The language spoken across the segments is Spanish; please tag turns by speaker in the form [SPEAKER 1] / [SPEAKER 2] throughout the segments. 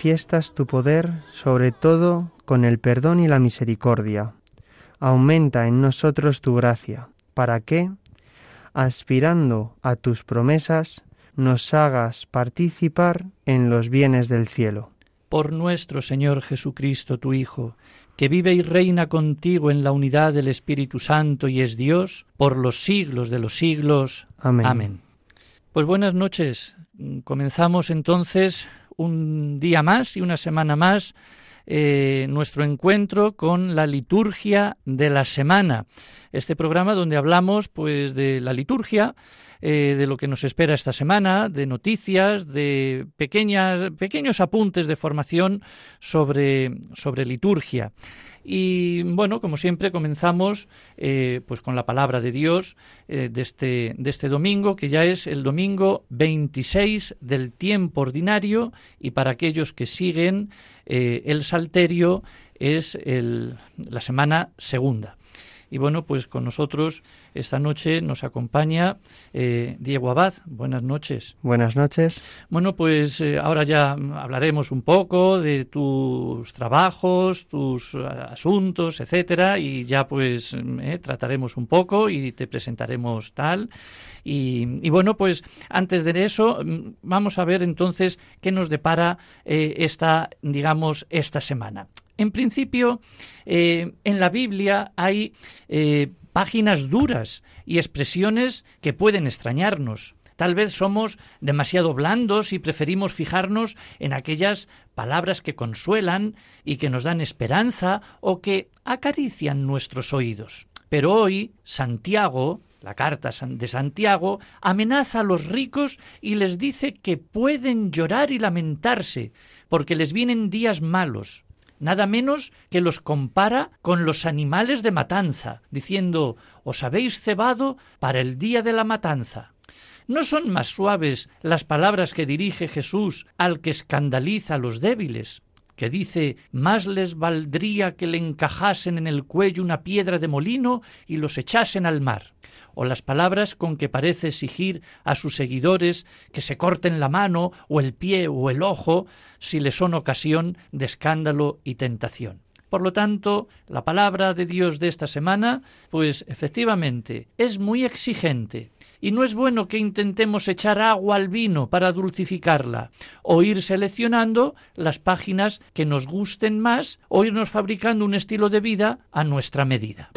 [SPEAKER 1] Manifiestas tu poder sobre todo con el perdón y la misericordia, aumenta en nosotros tu gracia, para que, aspirando a tus promesas, nos hagas participar en los bienes del cielo.
[SPEAKER 2] Por nuestro Señor Jesucristo, tu Hijo, que vive y reina contigo en la unidad del Espíritu Santo y es Dios, por los siglos de los siglos.
[SPEAKER 1] Amén.
[SPEAKER 2] Amén. Pues buenas noches, Comenzamos entonces un día más y una semana más eh, nuestro encuentro con la liturgia de la semana. Este programa donde hablamos pues de la liturgia, eh, de lo que nos espera esta semana, de noticias, de pequeñas, pequeños apuntes de formación sobre, sobre liturgia. Y bueno, como siempre, comenzamos eh, pues con la palabra de Dios eh, de, este, de este domingo, que ya es el domingo 26 del tiempo ordinario, y para aquellos que siguen eh, el salterio es la semana segunda. Y bueno, pues con nosotros esta noche nos acompaña eh, Diego Abad. Buenas noches.
[SPEAKER 1] Buenas noches.
[SPEAKER 2] Bueno, pues eh, ahora ya hablaremos un poco de tus trabajos, tus asuntos, etcétera, y ya pues eh, trataremos un poco y te presentaremos tal. Y, y, bueno, pues antes de eso, mm, vamos a ver entonces qué nos depara esta, digamos, esta semana. En principio, eh, en la Biblia hay eh, páginas duras y expresiones que pueden extrañarnos. Tal vez somos demasiado blandos y preferimos fijarnos en aquellas palabras que consuelan y que nos dan esperanza o que acarician nuestros oídos. Pero hoy Santiago, la carta de Santiago, amenaza a los ricos y les dice que pueden llorar y lamentarse, porque les vienen días malos, nada menos que los compara con los animales de matanza, diciendo os habéis cebado para el día de la matanza. ¿No son más suaves las palabras que dirige Jesús al que escandaliza a los débiles? que dice más les valdría que le encajasen en el cuello una piedra de molino y los echasen al mar o las palabras con que parece exigir a sus seguidores que se corten la mano o el pie o el ojo si le son ocasión de escándalo y tentación. Por lo tanto, la palabra de Dios de esta semana, pues efectivamente, es muy exigente. Y no es bueno que intentemos echar agua al vino para dulcificarla, o ir seleccionando las páginas que nos gusten más, o irnos fabricando un estilo de vida a nuestra medida.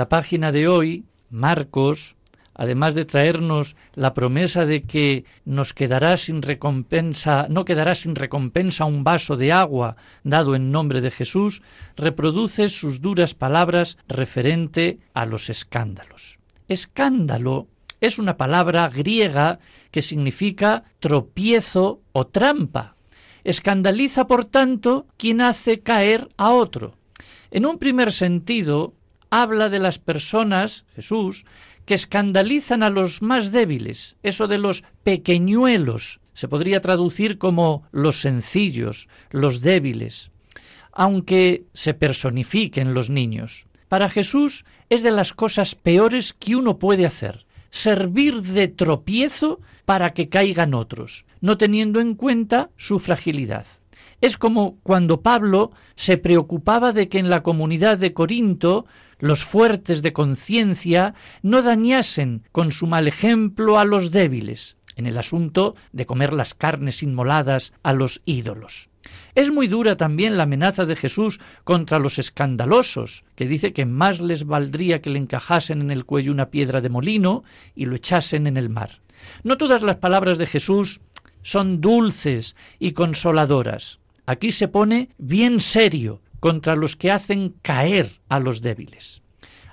[SPEAKER 2] La página de hoy, Marcos, además de traernos la promesa de que nos quedará sin recompensa, no quedará sin recompensa un vaso de agua dado en nombre de Jesús, reproduce sus duras palabras referente a los escándalos. Escándalo es una palabra griega que significa tropiezo o trampa. Escandaliza, por tanto, quien hace caer a otro. En un primer sentido, habla de las personas, Jesús, que escandalizan a los más débiles, eso de los pequeñuelos, se podría traducir como los sencillos, los débiles, aunque se personifiquen los niños. Para Jesús es de las cosas peores que uno puede hacer, servir de tropiezo para que caigan otros, no teniendo en cuenta su fragilidad. Es como cuando Pablo se preocupaba de que en la comunidad de Corinto los fuertes de conciencia no dañasen con su mal ejemplo a los débiles, en el asunto de comer las carnes inmoladas a los ídolos. Es muy dura también la amenaza de Jesús contra los escandalosos, que dice que más les valdría que le encajasen en el cuello una piedra de molino y lo echasen en el mar. No todas las palabras de Jesús son dulces y consoladoras. Aquí se pone bien serio contra los que hacen caer a los débiles.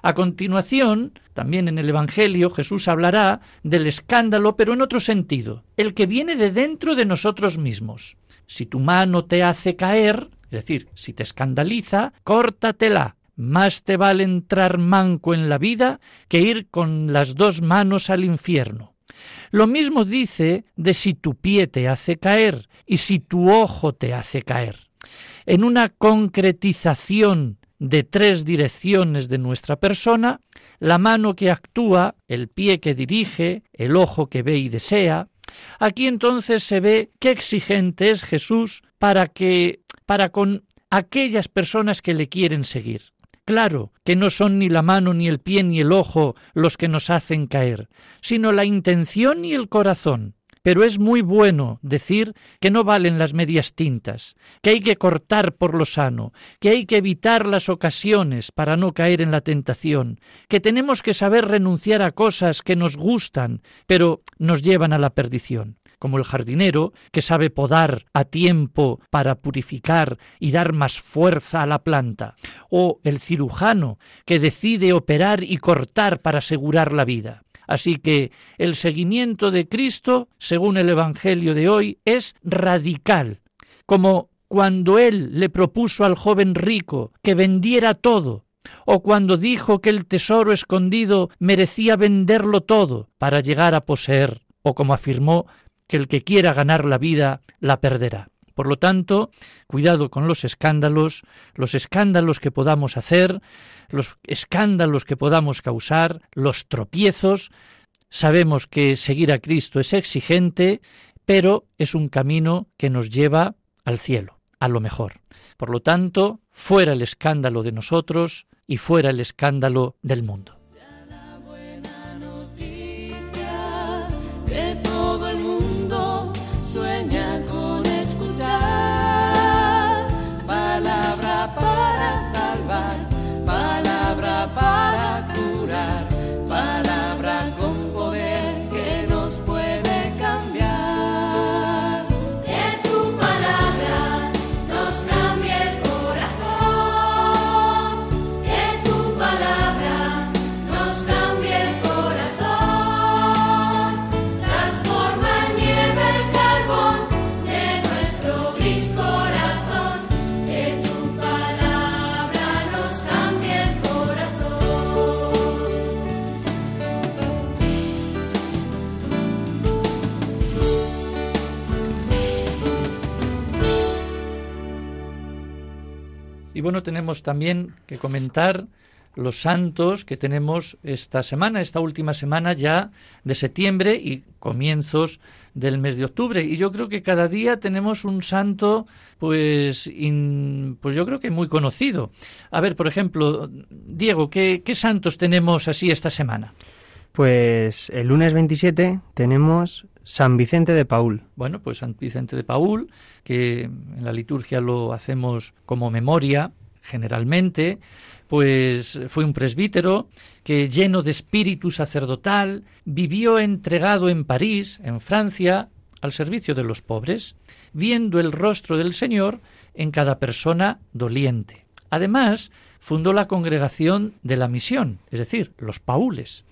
[SPEAKER 2] A continuación, también en el Evangelio, Jesús hablará del escándalo, pero en otro sentido, el que viene de dentro de nosotros mismos. Si tu mano te hace caer, es decir, si te escandaliza, córtatela. Más te vale entrar manco en la vida que ir con las dos manos al infierno. Lo mismo dice de si tu pie te hace caer y si tu ojo te hace caer. En una concretización de tres direcciones de nuestra persona, la mano que actúa, el pie que dirige, el ojo que ve y desea, Aquí entonces se ve qué exigente es Jesús para que para con aquellas personas que le quieren seguir. Claro que no son ni la mano, ni el pie, ni el ojo los que nos hacen caer, sino la intención y el corazón. Pero es muy bueno decir que no valen las medias tintas, que hay que cortar por lo sano, que hay que evitar las ocasiones para no caer en la tentación, que tenemos que saber renunciar a cosas que nos gustan, pero nos llevan a la perdición como el jardinero que sabe podar a tiempo para purificar y dar más fuerza a la planta, o el cirujano que decide operar y cortar para asegurar la vida. Así que el seguimiento de Cristo, según el Evangelio de hoy, es radical, como cuando Él le propuso al joven rico que vendiera todo, o cuando dijo que el tesoro escondido merecía venderlo todo para llegar a poseer, o como afirmó que el que quiera ganar la vida la perderá. Por lo tanto, cuidado con los escándalos, los escándalos que podamos hacer, los escándalos que podamos causar, los tropiezos. Sabemos que seguir a Cristo es exigente, pero es un camino que nos lleva al cielo, a lo mejor. Por lo tanto, fuera el escándalo de nosotros y fuera el escándalo del mundo. Bueno, tenemos también que comentar los santos que tenemos esta semana, esta última semana ya de septiembre y comienzos del mes de octubre. Y yo creo que cada día tenemos un santo, pues, pues yo creo que muy conocido. A ver, por ejemplo, Diego, ¿qué, ¿qué santos tenemos así esta semana?
[SPEAKER 1] Pues el lunes 27 tenemos San Vicente de Paul.
[SPEAKER 2] Bueno, pues San Vicente de Paul, que en la liturgia lo hacemos como memoria, generalmente, pues fue un presbítero que lleno de espíritu sacerdotal vivió entregado en París, en Francia, al servicio de los pobres, viendo el rostro del Señor en cada persona doliente. Además, fundó la congregación de la misión, es decir, los paules,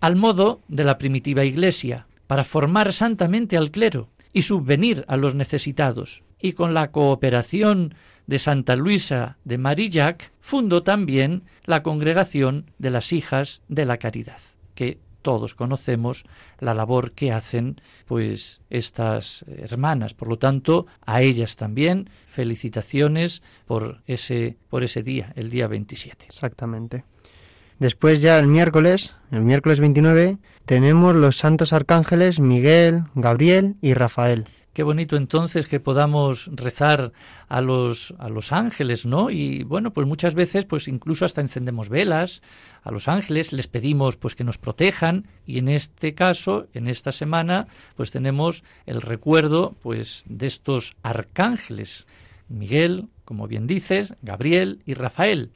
[SPEAKER 2] al modo de la primitiva Iglesia, para formar santamente al clero y subvenir a los necesitados, y con la cooperación de Santa Luisa de Marillac, fundó también la congregación de las hijas de la caridad, que todos conocemos la labor que hacen pues estas hermanas. Por lo tanto, a ellas también felicitaciones por ese por ese día, el día 27.
[SPEAKER 1] Exactamente. Después ya el miércoles, el miércoles 29, tenemos los santos arcángeles Miguel, Gabriel y Rafael.
[SPEAKER 2] Qué bonito entonces que podamos rezar a los, a los ángeles, ¿no? Y bueno, pues muchas veces, pues incluso hasta encendemos velas a los ángeles, les pedimos pues que nos protejan y en este caso, en esta semana, pues tenemos el recuerdo pues de estos arcángeles, Miguel, como bien dices, Gabriel y Rafael.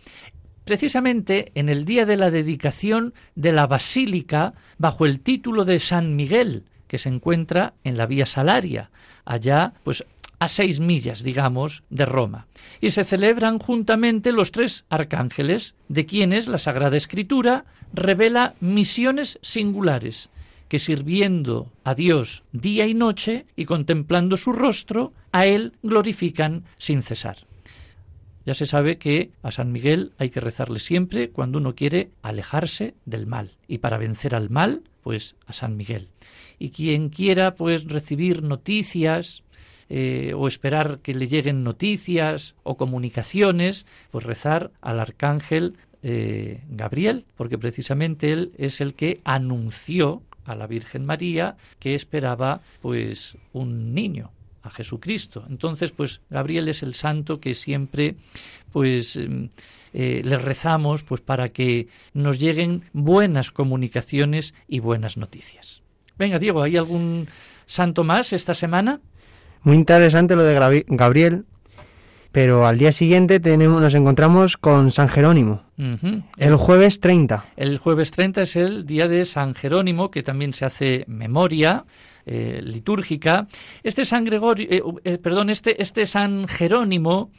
[SPEAKER 2] Precisamente en el día de la dedicación de la basílica bajo el título de San Miguel, que se encuentra en la Vía Salaria, allá pues a seis millas, digamos, de Roma. Y se celebran juntamente los tres arcángeles, de quienes la Sagrada Escritura revela misiones singulares, que sirviendo a Dios día y noche y contemplando su rostro, a Él glorifican sin cesar. Ya se sabe que a San Miguel hay que rezarle siempre cuando uno quiere alejarse del mal. Y para vencer al mal, pues a San Miguel y quien quiera pues recibir noticias eh, o esperar que le lleguen noticias o comunicaciones, pues rezar al arcángel eh, Gabriel, porque precisamente él es el que anunció a la Virgen María que esperaba pues un niño a Jesucristo. Entonces, pues Gabriel es el santo que siempre pues em, eh, le rezamos pues para que nos lleguen buenas comunicaciones y buenas noticias. Venga, Diego, ¿hay algún santo más esta semana?
[SPEAKER 1] Muy interesante lo de Gabriel, pero al día siguiente tenemos, nos encontramos con San Jerónimo. El jueves 30.
[SPEAKER 2] El jueves 30 es el día de San Jerónimo, que también se hace memoria eh, litúrgica. Este San Gregorio, eh, eh, perdón, este, este San Jerónimo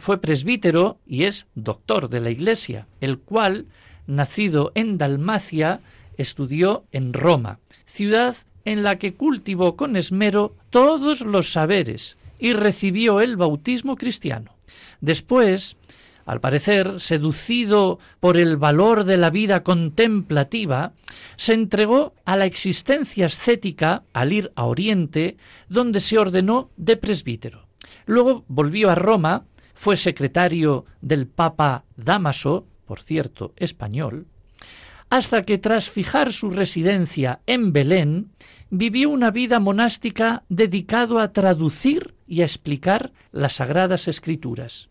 [SPEAKER 2] fue presbítero y es doctor de la Iglesia, el cual, nacido en Dalmacia, estudió en Roma ciudad en la que cultivó con esmero todos los saberes y recibió el bautismo cristiano. Después, al parecer, seducido por el valor de la vida contemplativa, se entregó a la existencia ascética al ir a Oriente, donde se ordenó de presbítero. Luego volvió a Roma, fue secretario del Papa Damaso, por cierto, español, hasta que tras fijar su residencia en Belén, vivió una vida monástica dedicado a traducir y a explicar las sagradas escrituras,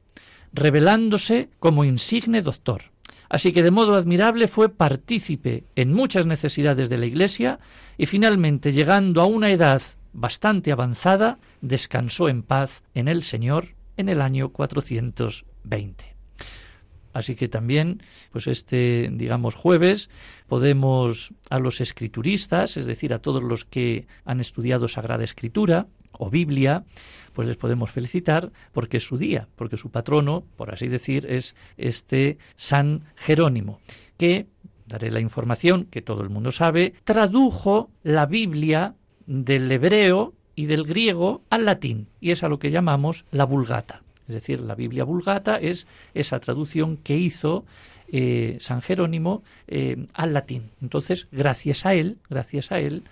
[SPEAKER 2] revelándose como insigne doctor. Así que de modo admirable fue partícipe en muchas necesidades de la Iglesia y finalmente, llegando a una edad bastante avanzada, descansó en paz en el Señor en el año 420. Así que también, pues este, digamos, jueves podemos a los escrituristas, es decir, a todos los que han estudiado Sagrada Escritura o Biblia, pues les podemos felicitar porque es su día, porque su patrono, por así decir, es este San Jerónimo, que, daré la información que todo el mundo sabe, tradujo la Biblia del hebreo y del griego al latín, y es a lo que llamamos la vulgata. Es decir, la Biblia Vulgata es esa traducción que hizo eh, San Jerónimo eh, al latín. Entonces, gracias a él, gracias a él,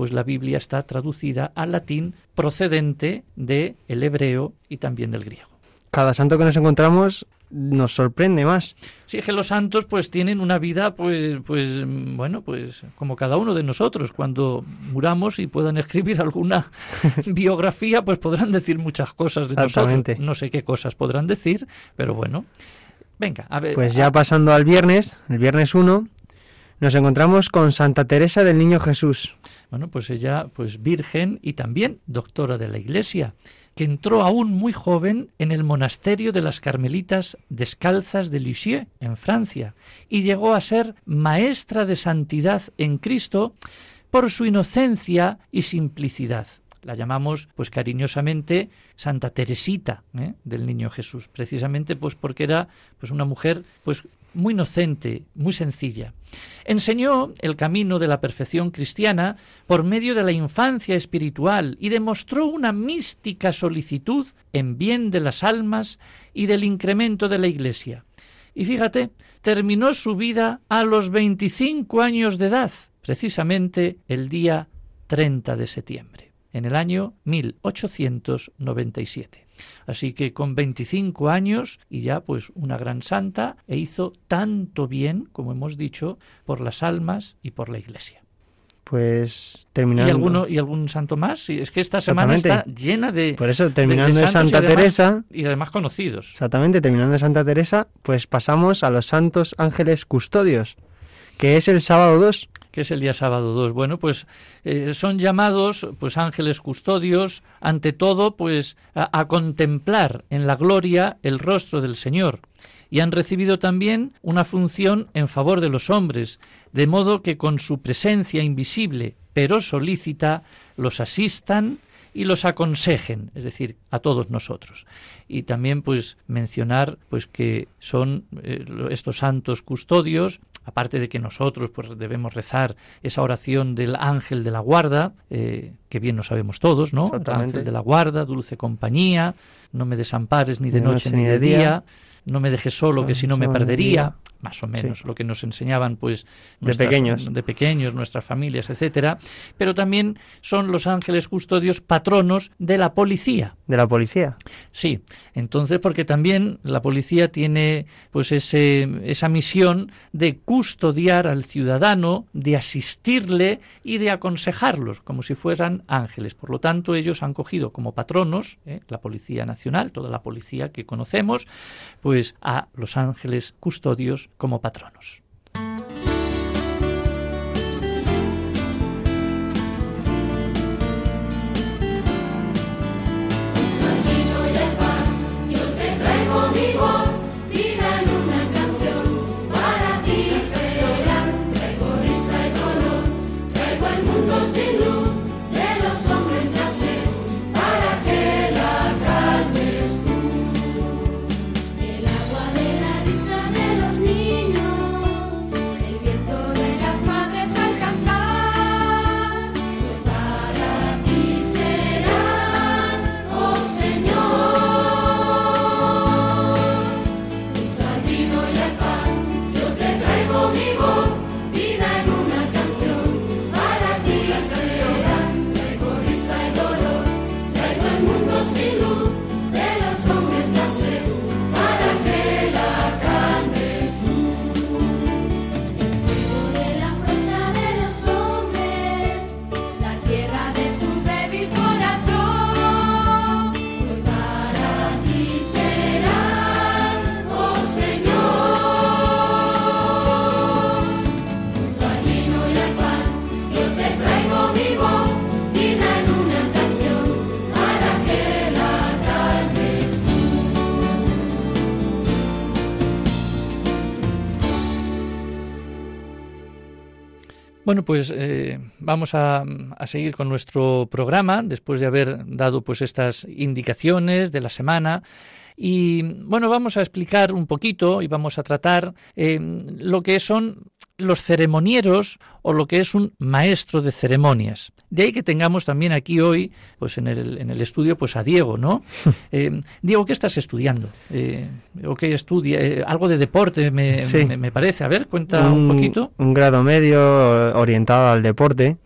[SPEAKER 2] pues la Biblia está traducida al latín procedente del el hebreo y también del griego.
[SPEAKER 1] Cada santo que nos encontramos nos sorprende más.
[SPEAKER 2] Sí, es que los santos pues tienen una vida pues pues bueno, pues como cada uno de nosotros, cuando muramos y puedan escribir alguna biografía, pues podrán decir muchas cosas de nosotros. No sé qué cosas podrán decir, pero bueno. Venga, a ver.
[SPEAKER 1] Pues ya pasando al viernes, el viernes 1, nos encontramos con Santa Teresa del Niño Jesús.
[SPEAKER 2] Bueno, pues ella, pues virgen y también doctora de la Iglesia, que entró aún muy joven en el monasterio de las Carmelitas Descalzas de Lisieux, en Francia, y llegó a ser maestra de santidad en Cristo por su inocencia y simplicidad. La llamamos, pues cariñosamente, Santa Teresita ¿eh? del Niño Jesús, precisamente pues porque era pues una mujer pues muy inocente, muy sencilla. Enseñó el camino de la perfección cristiana por medio de la infancia espiritual y demostró una mística solicitud en bien de las almas y del incremento de la Iglesia. Y fíjate, terminó su vida a los 25 años de edad, precisamente el día 30 de septiembre, en el año 1897. Así que con 25 años y ya pues una gran santa e hizo tanto bien, como hemos dicho, por las almas y por la Iglesia.
[SPEAKER 1] Pues terminando.
[SPEAKER 2] ¿Y, alguno, ¿Y algún santo más? Es que esta semana está llena de.
[SPEAKER 1] Por eso, terminando de, Santa Teresa.
[SPEAKER 2] Y además conocidos.
[SPEAKER 1] Exactamente, terminando de Santa Teresa, pues pasamos a los santos ángeles custodios, que es el sábado 2
[SPEAKER 2] que es el día sábado 2. Bueno, pues eh, son llamados pues ángeles custodios ante todo pues a, contemplar en la gloria el rostro del Señor y han recibido también una función en favor de los hombres, de modo que con su presencia invisible pero solícita los asistan y los aconsejen, es decir, a todos nosotros. Y también pues mencionar pues que son eh, estos santos custodios, aparte de que nosotros pues debemos rezar esa oración del ángel de la guarda, eh, que bien lo sabemos todos, ¿no? Ángel de la guarda, dulce compañía, no me desampares ni de, noche, ni de día, día. no me dejes solo, que si no me perdería más o menos lo que nos enseñaban pues
[SPEAKER 1] de pequeños.
[SPEAKER 2] de pequeños nuestras familias etcétera. Pero también son los ángeles custodios patronos de la policía.
[SPEAKER 1] De la policía.
[SPEAKER 2] Sí. Entonces porque también la policía tiene pues ese esa misión de custodiar al ciudadano de asistirle y de aconsejarlos como si fueran ángeles. Por lo tanto ellos han cogido como patronos ¿eh? la policía nacional toda la policía que conocemos pues a los ángeles custodios como patronos. Bueno, pues eh, vamos a, a, seguir con nuestro programa después de haber dado pues estas indicaciones de la semana. Y bueno, vamos a explicar un poquito y vamos a tratar eh, lo que son los ceremonieros o lo que es un maestro de ceremonias. De ahí que tengamos también aquí hoy, pues en el, en el estudio, pues a Diego, ¿no? Eh, Diego, ¿qué estás estudiando? Eh, ¿O qué estudia? Eh, algo de deporte me,
[SPEAKER 1] Sí.
[SPEAKER 2] me, me parece. A ver, cuenta un, poquito.
[SPEAKER 1] Un grado medio orientado al deporte.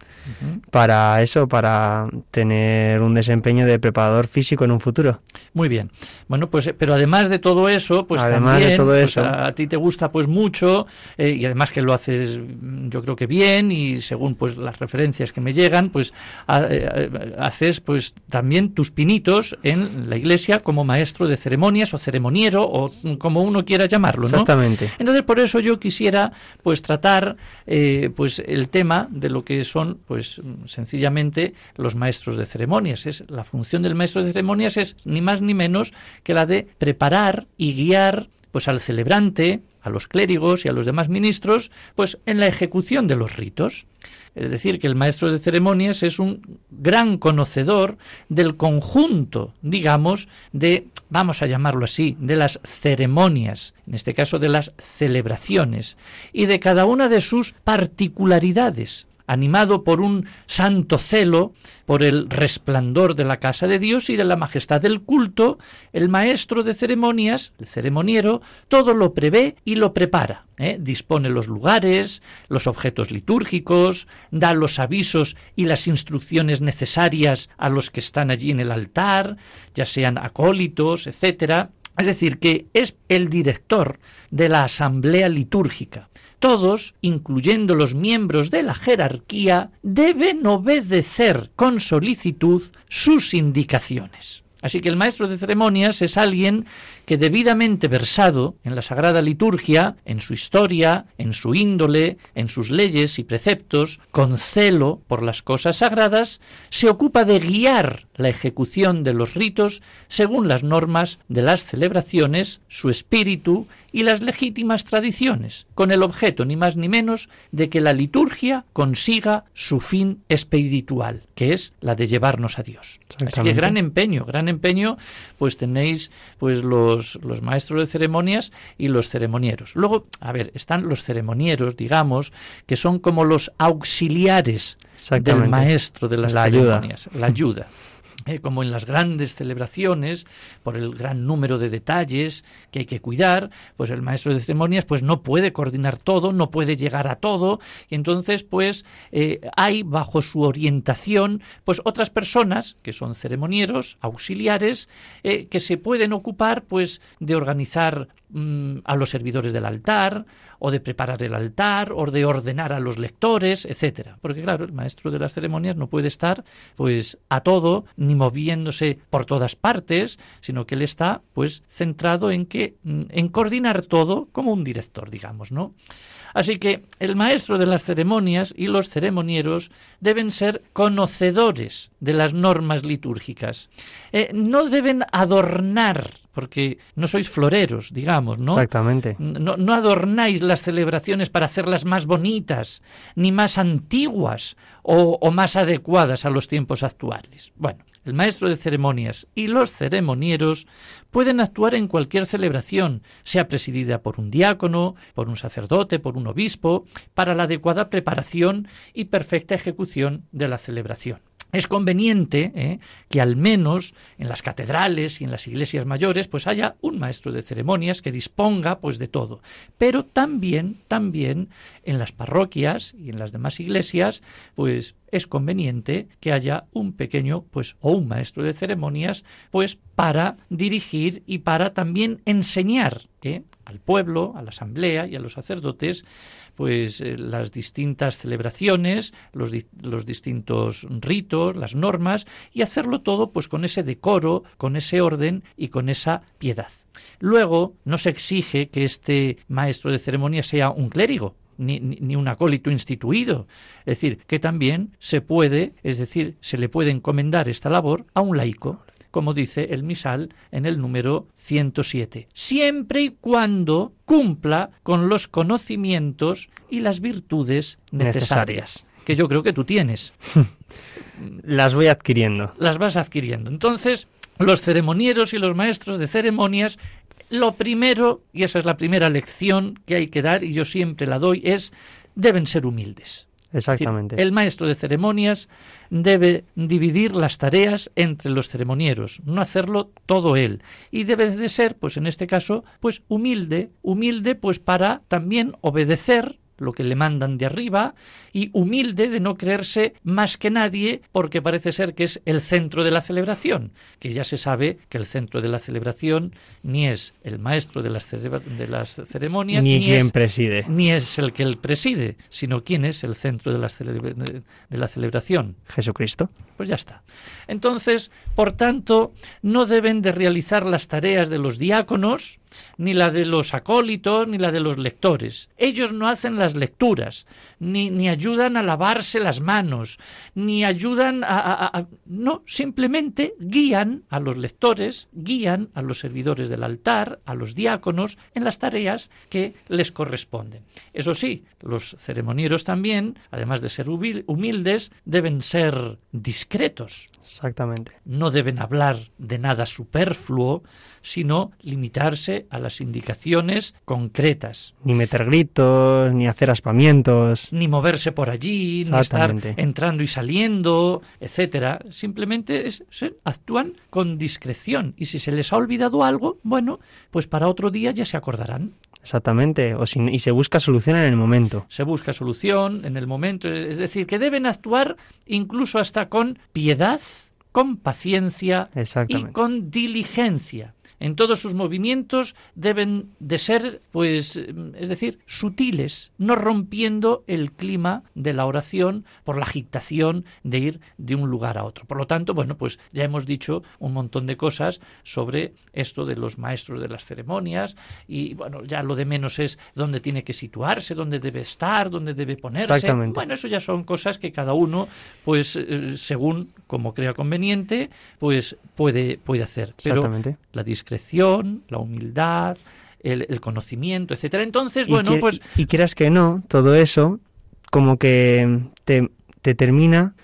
[SPEAKER 1] Para eso, para tener un desempeño de preparador físico en un futuro.
[SPEAKER 2] Muy bien. Bueno, pues eh, pero además de todo eso, pues
[SPEAKER 1] Además de
[SPEAKER 2] también
[SPEAKER 1] todo
[SPEAKER 2] pues,
[SPEAKER 1] eso.
[SPEAKER 2] a, a ti te gusta pues mucho eh, y además que lo haces mm, yo creo que bien y según pues las referencias que me llegan, pues a- eh, haces pues también tus pinitos en la iglesia como maestro de ceremonias o ceremoniero o como uno quiera llamarlo, ¿no?
[SPEAKER 1] Exactamente.
[SPEAKER 2] Entonces, por eso yo quisiera pues tratar eh, pues el tema de lo que son pues pues sencillamente los maestros de ceremonias. Es, la función del maestro de ceremonias es ni más ni menos que la de preparar y guiar pues al celebrante, a los clérigos y a los demás ministros, pues en la ejecución de los ritos. Es decir, que el maestro de ceremonias es un gran conocedor del conjunto, digamos, de, vamos a llamarlo así, de las ceremonias, en este caso de las celebraciones, y de cada una de sus particularidades animado por un santo celo, por el resplandor de la casa de Dios y de la majestad del culto, el maestro de ceremonias, el ceremoniero, todo lo prevé y lo prepara. ¿eh? Dispone los lugares, los objetos litúrgicos, da los avisos y las instrucciones necesarias a los que están allí en el altar, ya sean acólitos, etcétera. Es decir, que es el director de la asamblea litúrgica todos, incluyendo los miembros de la jerarquía, deben obedecer con solicitud sus indicaciones. Así que el maestro de ceremonias es alguien que debidamente versado en la sagrada liturgia, en su historia, en su índole, en sus leyes y preceptos, con celo por las cosas sagradas, se ocupa de guiar la ejecución de los ritos según las normas de las celebraciones, su espíritu y las legítimas tradiciones, con el objeto ni más ni menos de que la liturgia consiga su fin espiritual, que es la de llevarnos a Dios. Así que gran empeño, gran empeño, pues tenéis pues los los, maestros de ceremonias y los ceremonieros. Luego, a ver, están los ceremonieros, digamos, que son como los auxiliares del maestro de las ceremonias, la ayuda. Eh, como en las grandes celebraciones, por el gran número de detalles que hay que cuidar, pues el maestro de ceremonias pues no puede coordinar todo, no puede llegar a todo, y entonces pues eh, hay bajo su orientación pues otras personas que son ceremonieros, auxiliares, eh, que se pueden ocupar pues de organizar Mm, a los servidores del altar, o de preparar el altar, o de ordenar a los lectores, etcétera. Porque claro, el maestro de las ceremonias no puede estar pues a todo ni moviéndose por todas partes, sino que él está pues centrado en que mm, en coordinar todo como un director, digamos, ¿no? Así que el maestro de las ceremonias y los ceremonieros deben ser conocedores de las normas litúrgicas. Eh, no deben adornar porque no sois floreros, digamos, ¿no?
[SPEAKER 1] Exactamente.
[SPEAKER 2] No, no, adornáis las celebraciones para hacerlas más bonitas, ni más antiguas o, o más adecuadas a los tiempos actuales. Bueno, el maestro de ceremonias y los ceremonieros pueden actuar en cualquier celebración, sea presidida por un diácono, por un sacerdote, por un obispo, para la adecuada preparación y perfecta ejecución de la celebración es conveniente ¿eh? que al menos en las catedrales y en las iglesias mayores pues haya un maestro de ceremonias que disponga pues de todo pero también también en las parroquias y en las demás iglesias pues es conveniente que haya un pequeño pues o un maestro de ceremonias pues para dirigir y para también enseñar ¿eh? al pueblo a la asamblea y a los sacerdotes pues eh, las distintas celebraciones, los, los, distintos ritos, las normas y hacerlo todo pues con ese decoro, con ese orden y con esa piedad. Luego no se exige que este maestro de ceremonia sea un clérigo, ni, ni, un acólito instituido. Es decir, que también se puede, es decir, se le puede encomendar esta labor a un laico como dice el misal en el número 107, siempre y cuando cumpla con los conocimientos y las virtudes necesarias, que yo creo que tú tienes.
[SPEAKER 1] las voy adquiriendo.
[SPEAKER 2] Las vas adquiriendo. Entonces, los ceremonieros y los maestros de ceremonias lo primero, y esa es la primera lección que hay que dar, y yo siempre la doy, es deben ser humildes.
[SPEAKER 1] Exactamente.
[SPEAKER 2] el maestro de ceremonias debe dividir las tareas entre los ceremonieros, no hacerlo todo él. Y debe de ser, pues en este caso, pues humilde, humilde pues para también obedecer lo que le mandan de arriba y humilde de no creerse más que nadie porque parece ser que es el centro de la celebración, que ya se sabe que el centro de la celebración ni es el maestro de las, de las ceremonias,
[SPEAKER 1] ni, quien preside,
[SPEAKER 2] ni es el que preside, sino quién es el centro de la, de la celebración.
[SPEAKER 1] Jesucristo.
[SPEAKER 2] Pues ya está. Entonces, por tanto, no deben de realizar las tareas de los diáconos, ni la de los acólitos, ni la de los lectores. Ellos no hacen las lecturas, ni, ni ayudan a lavarse las manos, ni ayudan a, No, simplemente guían a los lectores, guían a los servidores del altar, a los diáconos, en las tareas que les corresponden. Eso sí, los ceremonieros también, además de ser humildes, deben ser discretos.
[SPEAKER 1] Exactamente.
[SPEAKER 2] No deben hablar de nada superfluo, sino limitarse a las indicaciones concretas.
[SPEAKER 1] Ni meter gritos, ni hacer aspamientos.
[SPEAKER 2] Ni moverse por allí, ni estar entrando y saliendo, etcétera. Simplemente actúan con discreción. Y si se les ha olvidado algo, bueno, pues para otro día ya se acordarán.
[SPEAKER 1] Exactamente, o y se busca solución en el momento.
[SPEAKER 2] Se busca solución en el momento, es decir, que deben actuar incluso hasta con piedad, con paciencia y con diligencia en todos sus movimientos deben de ser, pues, es decir, sutiles, no rompiendo el clima de la oración por la agitación de ir de un lugar a otro. Por lo tanto, bueno, pues ya hemos dicho un montón de cosas sobre esto de los maestros de las ceremonias y, bueno, ya lo de menos es dónde tiene que situarse, dónde debe estar, dónde debe ponerse. Bueno, eso ya son cosas que cada uno, pues, eh, según como crea conveniente, pues puede, puede hacer. Pero la discreción la humildad, el, conocimiento, etcétera. Entonces, bueno, pues...
[SPEAKER 1] Y quieras que no, todo eso como que te, te termina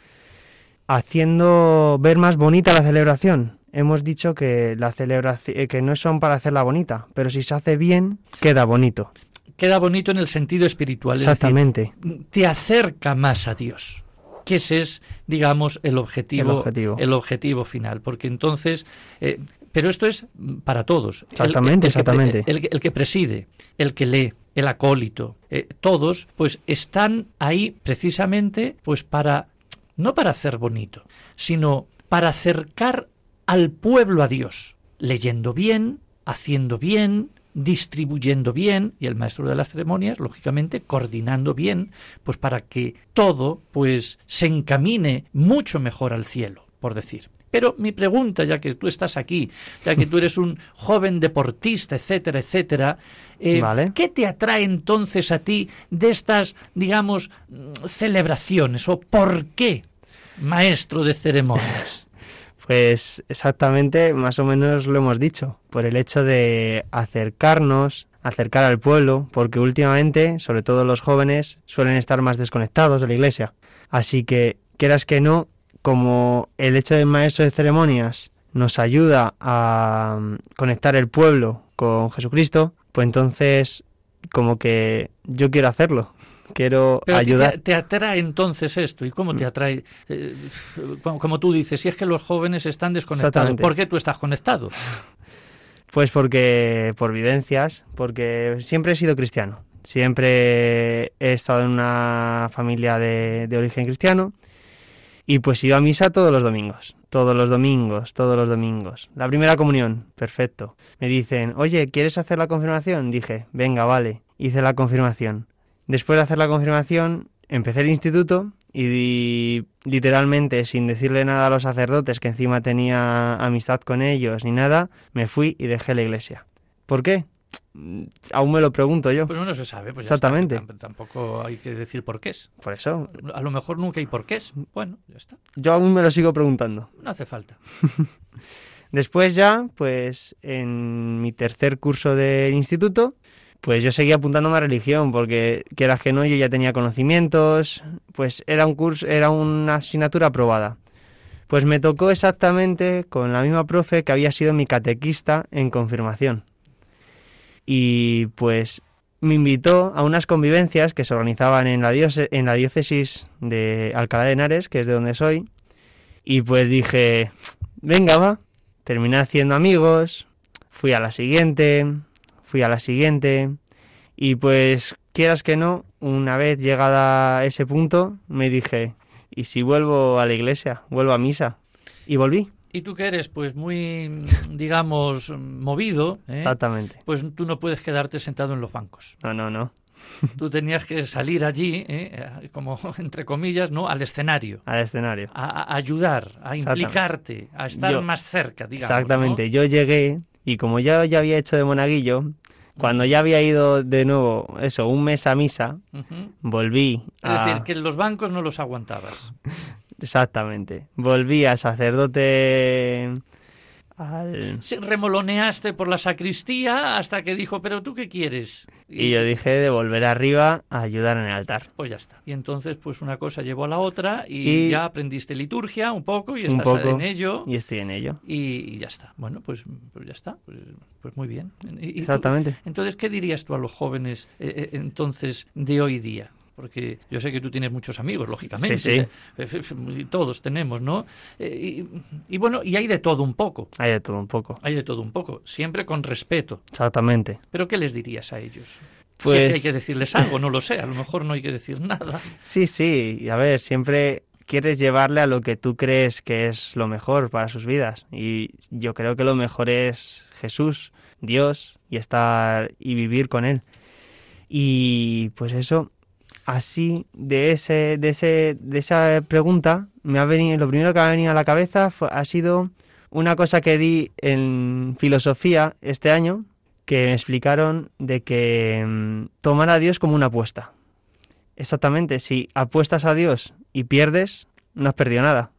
[SPEAKER 1] haciendo ver más bonita la celebración. Hemos dicho que la celebración eh, que no son para hacerla bonita, pero si se hace bien, queda bonito.
[SPEAKER 2] Queda bonito en el sentido espiritual.
[SPEAKER 1] Exactamente.
[SPEAKER 2] te acerca más a Dios que ese es, digamos, el objetivo, el objetivo, final. Porque entonces, eh, pero esto es para todos.
[SPEAKER 1] Exactamente,
[SPEAKER 2] el,
[SPEAKER 1] exactamente.
[SPEAKER 2] Que, el, que preside, el que lee, el acólito, eh, todos, pues están ahí precisamente, pues para, no para hacer bonito, sino para acercar al pueblo a Dios, leyendo bien, haciendo bien, distribuyendo bien y el maestro de las ceremonias lógicamente coordinando bien pues para que todo pues se encamine mucho mejor al cielo por decir pero mi pregunta, ya que tú estás aquí, ya que tú eres un joven deportista, etcétera, etcétera, eh, ¿qué te atrae entonces a ti de estas, digamos, celebraciones? ¿O por qué, maestro de ceremonias?
[SPEAKER 1] Pues exactamente, más o menos lo hemos dicho, por el hecho de acercarnos, acercar al pueblo, porque últimamente, sobre todo los jóvenes, suelen estar más desconectados de la iglesia. Así que, quieras que no, como el hecho del maestro de ceremonias nos ayuda a mm, conectar el pueblo con Jesucristo, pues entonces como que yo quiero hacerlo. Quiero ayudar.
[SPEAKER 2] Te, te, atrae entonces esto? ¿Y cómo te mm. atrae? Eh, como, tú dices, si es que los jóvenes están desconectados, ¿por qué tú estás conectado?
[SPEAKER 1] Pues porque, por vivencias, porque siempre he sido cristiano. Siempre he estado en una familia de, de origen cristiano y pues iba a misa todos los domingos, todos los domingos, todos los domingos. La primera comunión, perfecto. Me dicen, oye, ¿quieres hacer la confirmación? Dije, venga, vale. Hice la confirmación. Después de hacer la confirmación, empecé el instituto y literalmente sin decirle nada a los sacerdotes, que encima tenía amistad con ellos ni nada, me fui y dejé la iglesia. ¿Por qué? Mm, aún me lo pregunto yo.
[SPEAKER 2] Pues no se sabe. Pues
[SPEAKER 1] Exactamente.
[SPEAKER 2] Tampoco hay que decir por qué es.
[SPEAKER 1] Por eso.
[SPEAKER 2] A lo mejor nunca hay por qué es. Bueno, ya está.
[SPEAKER 1] Yo aún me lo sigo preguntando.
[SPEAKER 2] No hace falta.
[SPEAKER 1] Después ya, pues en mi tercer curso de instituto, pues yo seguía apuntándome a religión, porque quieras que no, yo ya tenía conocimientos, pues era un curso, era una asignatura aprobada. Pues me tocó exactamente con la misma profe que había sido mi catequista en confirmación y pues me invitó a unas convivencias que se organizaban en la, en la diócesis de Alcalá de Henares, que es de donde soy, y pues dije, venga, va, terminé haciendo amigos, fui a la siguiente, fui a la siguiente, y pues quieras que no, una vez llegada a ese punto, me dije, ¿y si vuelvo a la iglesia? Vuelvo a misa. Y volví.
[SPEAKER 2] Y tú que eres pues muy, digamos, movido,
[SPEAKER 1] ¿eh? Exactamente.
[SPEAKER 2] pues tú no puedes quedarte sentado en los bancos.
[SPEAKER 1] No, no, no.
[SPEAKER 2] Tú tenías que salir allí, ¿eh? como entre comillas, ¿no? Al escenario.
[SPEAKER 1] Al escenario.
[SPEAKER 2] A, ayudar, a implicarte, a estar más cerca, digamos.
[SPEAKER 1] Exactamente. Yo llegué Y como ya, ya había hecho de monaguillo, cuando ya había ido de nuevo, eso, un mes a misa,
[SPEAKER 2] Ujú.
[SPEAKER 1] volví
[SPEAKER 2] Es
[SPEAKER 1] a...
[SPEAKER 2] decir, que los bancos no los aguantabas.
[SPEAKER 1] Exactamente. Volví al sacerdote... Al...
[SPEAKER 2] Se remoloneaste por la sacristía hasta que dijo, pero tú qué quieres.
[SPEAKER 1] Y yo dije de volver arriba a ayudar en el altar.
[SPEAKER 2] Pues ya está. Y entonces, pues una cosa llevó a la otra y,
[SPEAKER 1] Y-
[SPEAKER 2] ya aprendiste liturgia un poco y estás
[SPEAKER 1] poco.
[SPEAKER 2] en ello.
[SPEAKER 1] Y estoy en ello.
[SPEAKER 2] Y, y ya está. Bueno, pues, pues ya está. Pues, pues muy bien. Tú-
[SPEAKER 1] Exactamente.
[SPEAKER 2] entonces, ¿qué dirías tú a los jóvenes eh, eh, entonces de hoy día? Porque yo sé que tú tienes muchos amigos, lógicamente.
[SPEAKER 1] Sí,
[SPEAKER 2] Eh, Todos tenemos, ¿no? Eh, y, y bueno, y hay de todo un poco.
[SPEAKER 1] Hay de todo un poco.
[SPEAKER 2] Hay de todo un poco. Siempre con respeto.
[SPEAKER 1] Exactamente.
[SPEAKER 2] ¿Pero qué les dirías a ellos? Si
[SPEAKER 1] Pues-
[SPEAKER 2] es que hay que decirles algo, no lo sé. A lo mejor no hay que decir nada.
[SPEAKER 1] Sí, sí. A ver, siempre quieres llevarle a lo que tú crees que es lo mejor para sus vidas. Y yo creo que lo mejor es Jesús, Dios, y estar y vivir con Él. Y pues eso, así de ese, de ese, de esa pregunta, me ha venido, lo primero que me ha venido a la cabeza fue- ha sido una cosa que di en filosofía este año, que me explicaron de que mm, tomar a Dios como una apuesta. Exactamente, si apuestas a Dios y pierdes, no has perdido nada.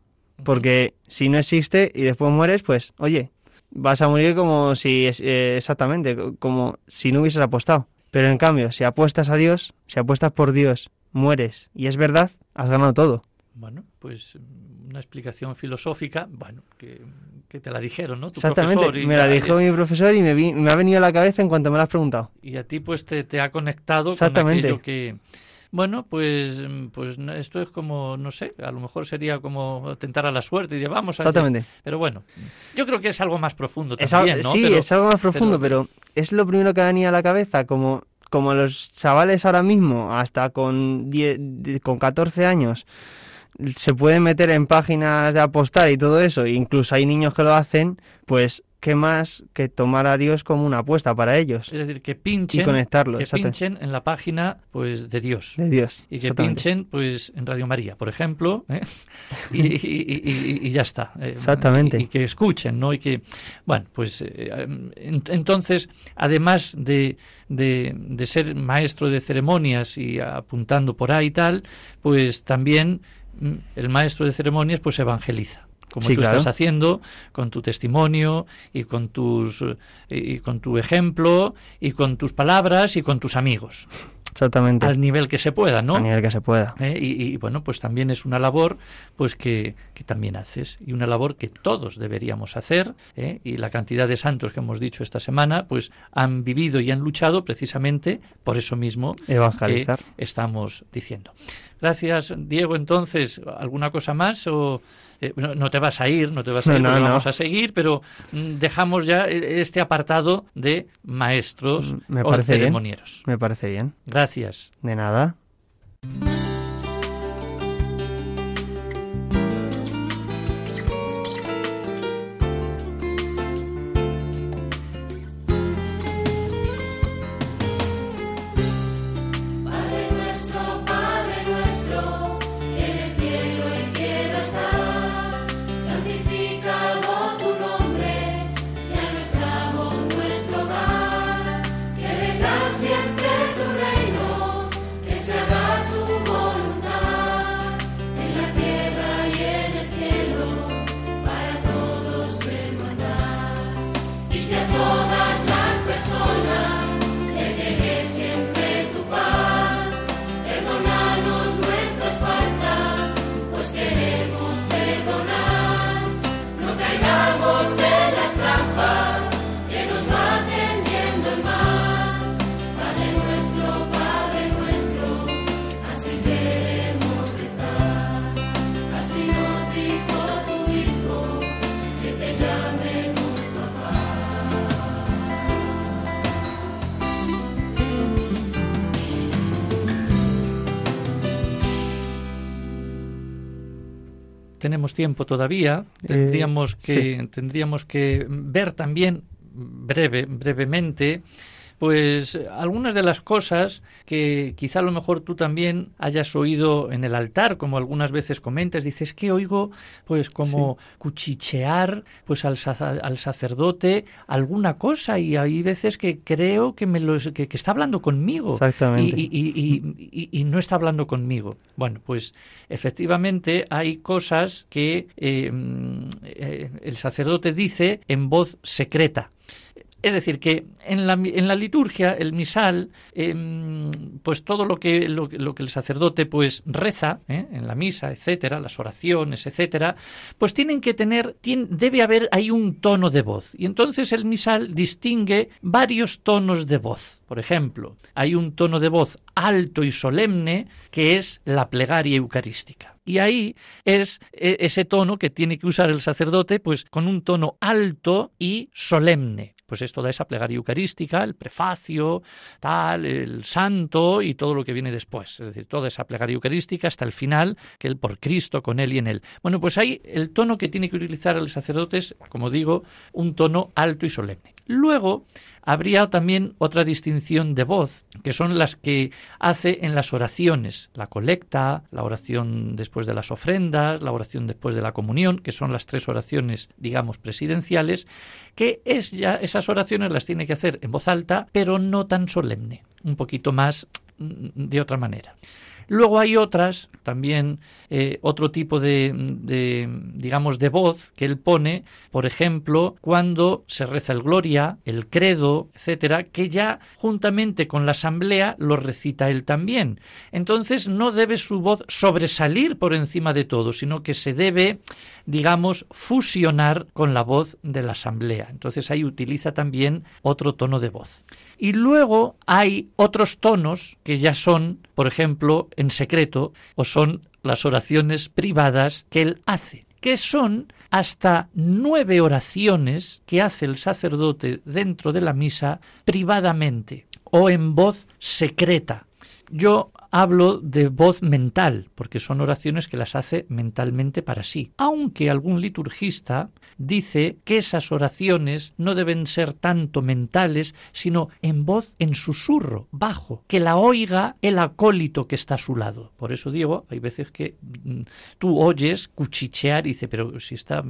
[SPEAKER 1] Porque si no existe y después mueres, pues, oye, vas a morir como si, eh, exactamente, co- como si no hubieses apostado. Pero en cambio, si apuestas a Dios, si apuestas por Dios, mueres y es verdad, has ganado todo.
[SPEAKER 2] Bueno, pues mm, una explicación filosófica, bueno, que, que te la dijeron, ¿no? Tu
[SPEAKER 1] Exactamente,
[SPEAKER 2] profesor y
[SPEAKER 1] me la
[SPEAKER 2] ya-
[SPEAKER 1] dijo mi profesor y me, vi- me ha venido a la cabeza en cuanto me lo has preguntado.
[SPEAKER 2] y a ti pues te, te ha conectado con
[SPEAKER 1] Exactamente.
[SPEAKER 2] aquello que bueno pues pues no- esto es como no sé a lo mejor sería como tentar a la suerte y decir, vamos a
[SPEAKER 1] Exactamente.
[SPEAKER 2] pero bueno yo creo que es algo más profundo
[SPEAKER 1] Es
[SPEAKER 2] también ¿no?
[SPEAKER 1] Sí,
[SPEAKER 2] Pero-
[SPEAKER 1] es algo más profundo,
[SPEAKER 2] pero-
[SPEAKER 1] pero, es lo primero que venido a la cabeza, como, como los chavales ahora mismo, hasta con, 10 de- con 14 años, se pueden meter en páginas de apostar y todo eso, e incluso hay niños que lo hacen, pues qué más que tomar a Dios como una apuesta para ellos
[SPEAKER 2] es decir que
[SPEAKER 1] y
[SPEAKER 2] pinchen
[SPEAKER 1] conectarlo,
[SPEAKER 2] que pinchen en la página pues de Dios
[SPEAKER 1] de Dios.
[SPEAKER 2] y que pinchen pues en Radio María, por ejemplo, ¿eh? y, y- y- y- y ya está. eh,
[SPEAKER 1] Exactamente.
[SPEAKER 2] Y, que escuchen, ¿no? Y que, bueno, pues eh, en- entonces, además de, de, de ser maestro de ceremonias y apuntando por ahí y tal, pues también mm, el maestro de ceremonias pues evangeliza. Como
[SPEAKER 1] Sí,
[SPEAKER 2] tú
[SPEAKER 1] claro.
[SPEAKER 2] estás haciendo con tu testimonio y con tus eh, y con tu ejemplo y con tus palabras y con tus amigos
[SPEAKER 1] Exactamente,
[SPEAKER 2] al nivel que se pueda, ¿no?
[SPEAKER 1] a nivel que se pueda.
[SPEAKER 2] ¿Eh? Y, y, bueno, pues también es una labor pues que, que también haces y una labor que todos deberíamos hacer ¿eh? y la cantidad de santos que hemos dicho esta semana pues han vivido y han luchado precisamente por eso mismo
[SPEAKER 1] Evangelizar.
[SPEAKER 2] que estamos diciendo. Gracias, Diego. Entonces, ¿alguna cosa más? O, eh, no, te vas a ir, no te vas a ir,
[SPEAKER 1] no,
[SPEAKER 2] vamos a seguir, pero mm, dejamos ya eh, este apartado de maestros
[SPEAKER 1] Mm,
[SPEAKER 2] o
[SPEAKER 1] bien.
[SPEAKER 2] ceremonieros.
[SPEAKER 1] Me parece bien.
[SPEAKER 2] Gracias.
[SPEAKER 1] De nada.
[SPEAKER 2] Tenemos tiempo todavía.
[SPEAKER 1] Eh,
[SPEAKER 2] Tendríamos que tendríamos que ver también breve brevemente pues algunas de las cosas que quizá a lo mejor tú también hayas oído en el altar, como algunas veces comentas, dices que oigo pues como cuchichear pues al, al, sacerdote alguna cosa y hay veces que creo que me lo que, que está hablando conmigo
[SPEAKER 1] Exactamente.
[SPEAKER 2] Y, y, y, y, no está hablando conmigo. Bueno, pues efectivamente hay cosas que eh, eh, el sacerdote dice en voz secreta. Es decir, que en la, liturgia, el misal, eh, pues todo lo que, lo, que el sacerdote pues reza, ¿eh? en la misa, etcétera, las oraciones, etcétera, pues tienen que tener, debe haber ahí un tono de voz. Y entonces el misal distingue varios tonos de voz. Por ejemplo, hay un tono de voz alto y solemne que es la plegaria eucarística. Y ahí es ese tono que tiene que usar el sacerdote, pues con un tono alto y solemne pues es toda esa plegaria eucarística, el prefacio, tal, el santo y todo lo que viene después. Es decir, toda esa plegaria eucarística hasta el final, que el por Cristo, con él y en él. Bueno, pues ahí el tono que tiene que utilizar el sacerdote es, como digo, un tono alto y solemne. Luego habría también otra distinción de voz, que son las que hace en las oraciones, la colecta, la oración después de las ofrendas, la oración después de la comunión, que son las tres oraciones, digamos, presidenciales, que es ya esas oraciones las tiene que hacer en voz alta, pero no tan solemne, un poquito más de otra manera. Luego hay otras, también eh, otro tipo de, de, digamos, de voz que él pone, por ejemplo, cuando se reza el Gloria, el Credo, etcétera, que ya juntamente con la asamblea lo recita él también. Entonces no debe su voz sobresalir por encima de todo, sino que se debe, digamos, fusionar con la voz de la asamblea. Entonces ahí utiliza también otro tono de voz. Y luego hay otros tonos que ya son, por ejemplo, en secreto o son las oraciones privadas que él hace que son hasta nueve oraciones que hace el sacerdote dentro de la misa privadamente o en voz secreta. Yo hablo de voz mental, porque son oraciones que las hace mentalmente para sí. Aunque algún liturgista dice que esas oraciones no deben ser tanto mentales, sino en voz, en susurro, bajo, que la oiga el acólito que está a su lado. Por eso digo, hay veces que mm, tú oyes cuchichear y dice, pero si está,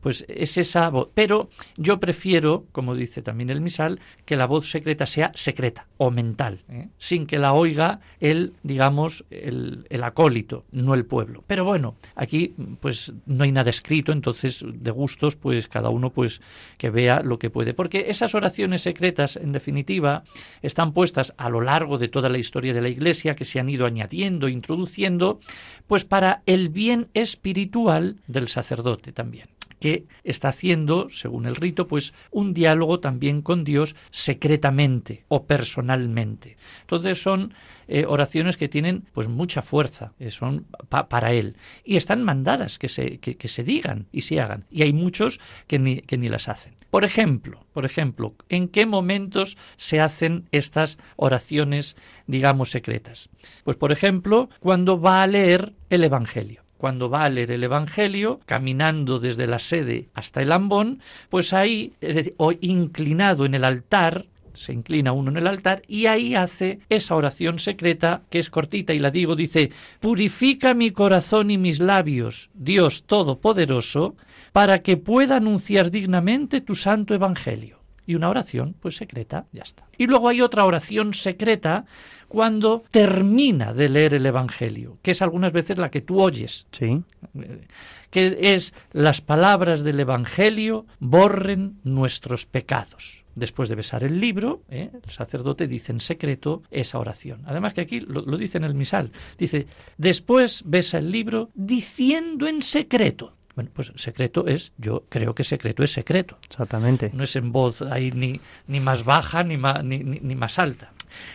[SPEAKER 2] pues es esa voz. Pero yo prefiero, como dice también el misal, que la voz secreta sea secreta o mental, ¿eh? sin que la oiga el digamos, el, el, acólito, no el pueblo. Pero bueno, aquí pues no hay nada escrito, entonces de pues cada uno pues que vea lo que puede. Porque esas oraciones secretas, en definitiva, están puestas a lo largo de toda la historia de la Iglesia, que se han ido añadiendo, introduciendo, pues para el bien espiritual del sacerdote también que está haciendo, según el rito, pues un diálogo también con Dios secretamente o personalmente. Entonces son eh, oraciones que tienen pues mucha fuerza, eh, son pa para él y están mandadas que se, que se digan y se hagan. Y hay muchos que ni, que ni las hacen. Por ejemplo, por ejemplo, ¿en qué momentos se hacen estas oraciones, digamos, secretas? Pues, por ejemplo, cuando va a leer el Evangelio cuando va a leer el Evangelio, caminando desde la sede hasta el ambón, pues ahí, es decir, o inclinado en el altar, se inclina uno en el altar y ahí hace esa oración secreta que es cortita y la digo, dice, purifica mi corazón y mis labios, Dios Todopoderoso, para que pueda anunciar dignamente tu santo Evangelio. Y una oración, pues secreta, ya está. Y luego hay otra oración secreta cuando termina de leer el Evangelio, que es algunas veces la que tú oyes.
[SPEAKER 1] Sí.
[SPEAKER 2] Que es las palabras del Evangelio borren nuestros pecados. Después de besar el libro, ¿eh? el sacerdote dice en secreto esa oración. Además que aquí lo, lo dice en el misal. Dice, después besa el libro diciendo en secreto. Bueno, pues secreto es, yo creo que secreto es secreto.
[SPEAKER 1] Exactamente.
[SPEAKER 2] No es en voz ahí ni, ni más baja ni más, ni, ni, ni más alta.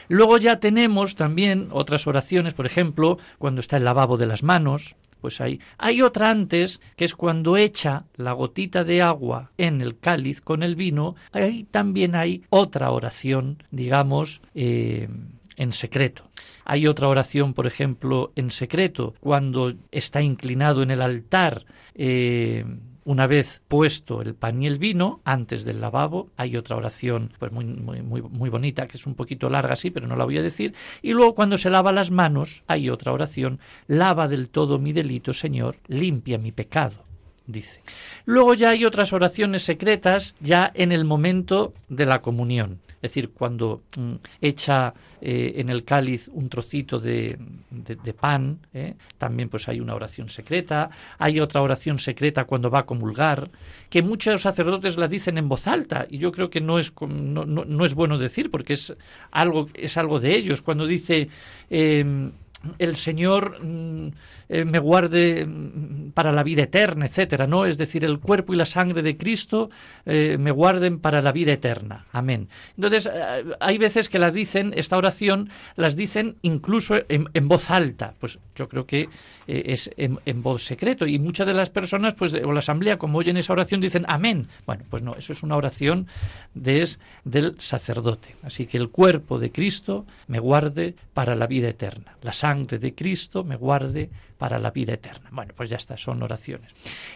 [SPEAKER 2] Luego ya tenemos también otras oraciones, por ejemplo, cuando está el lavabo de las manos, pues hay, hay otra antes, que es cuando echa la gotita de agua en el cáliz con el vino, ahí también hay otra oración, digamos, eh, en secreto. Hay otra oración, por ejemplo, en secreto, cuando está inclinado en el altar, eh, una vez puesto el pan y el vino, antes del lavabo, hay otra oración pues muy, muy, muy, muy bonita, que es un poquito larga, sí, pero no la voy a decir. Y luego cuando se lava las manos, hay otra oración, lava del todo mi delito, Señor, limpia mi pecado dice. Luego ya hay otras oraciones secretas ya en el momento de la comunión. Es decir, cuando mm, echa eh, en el cáliz un trocito de, de- pan, ¿eh? también pues hay una oración secreta. Hay otra oración secreta cuando va a comulgar, que muchos sacerdotes la dicen en voz alta, y yo creo que no es, no, no- no es bueno decir, porque es algo, es algo de ellos. Cuando dice... em, el Señor mm, eh, me guarde mm, para la vida eterna, etcétera, ¿no? Es decir, el cuerpo y la sangre de Cristo eh, me guarden para la vida eterna. Amén. Entonces, eh, hay veces que la dicen, esta oración, las dicen incluso en, voz alta. Pues yo creo que es en, voz secreto. Y muchas de las personas, pues, o la asamblea, como oyen esa oración, dicen amén. Bueno, pues no, eso es una oración des- del sacerdote. Así que el cuerpo de Cristo me guarde para la vida eterna. La sangre de Cristo me guarde para la vida eterna. Bueno, pues ya está, son oraciones.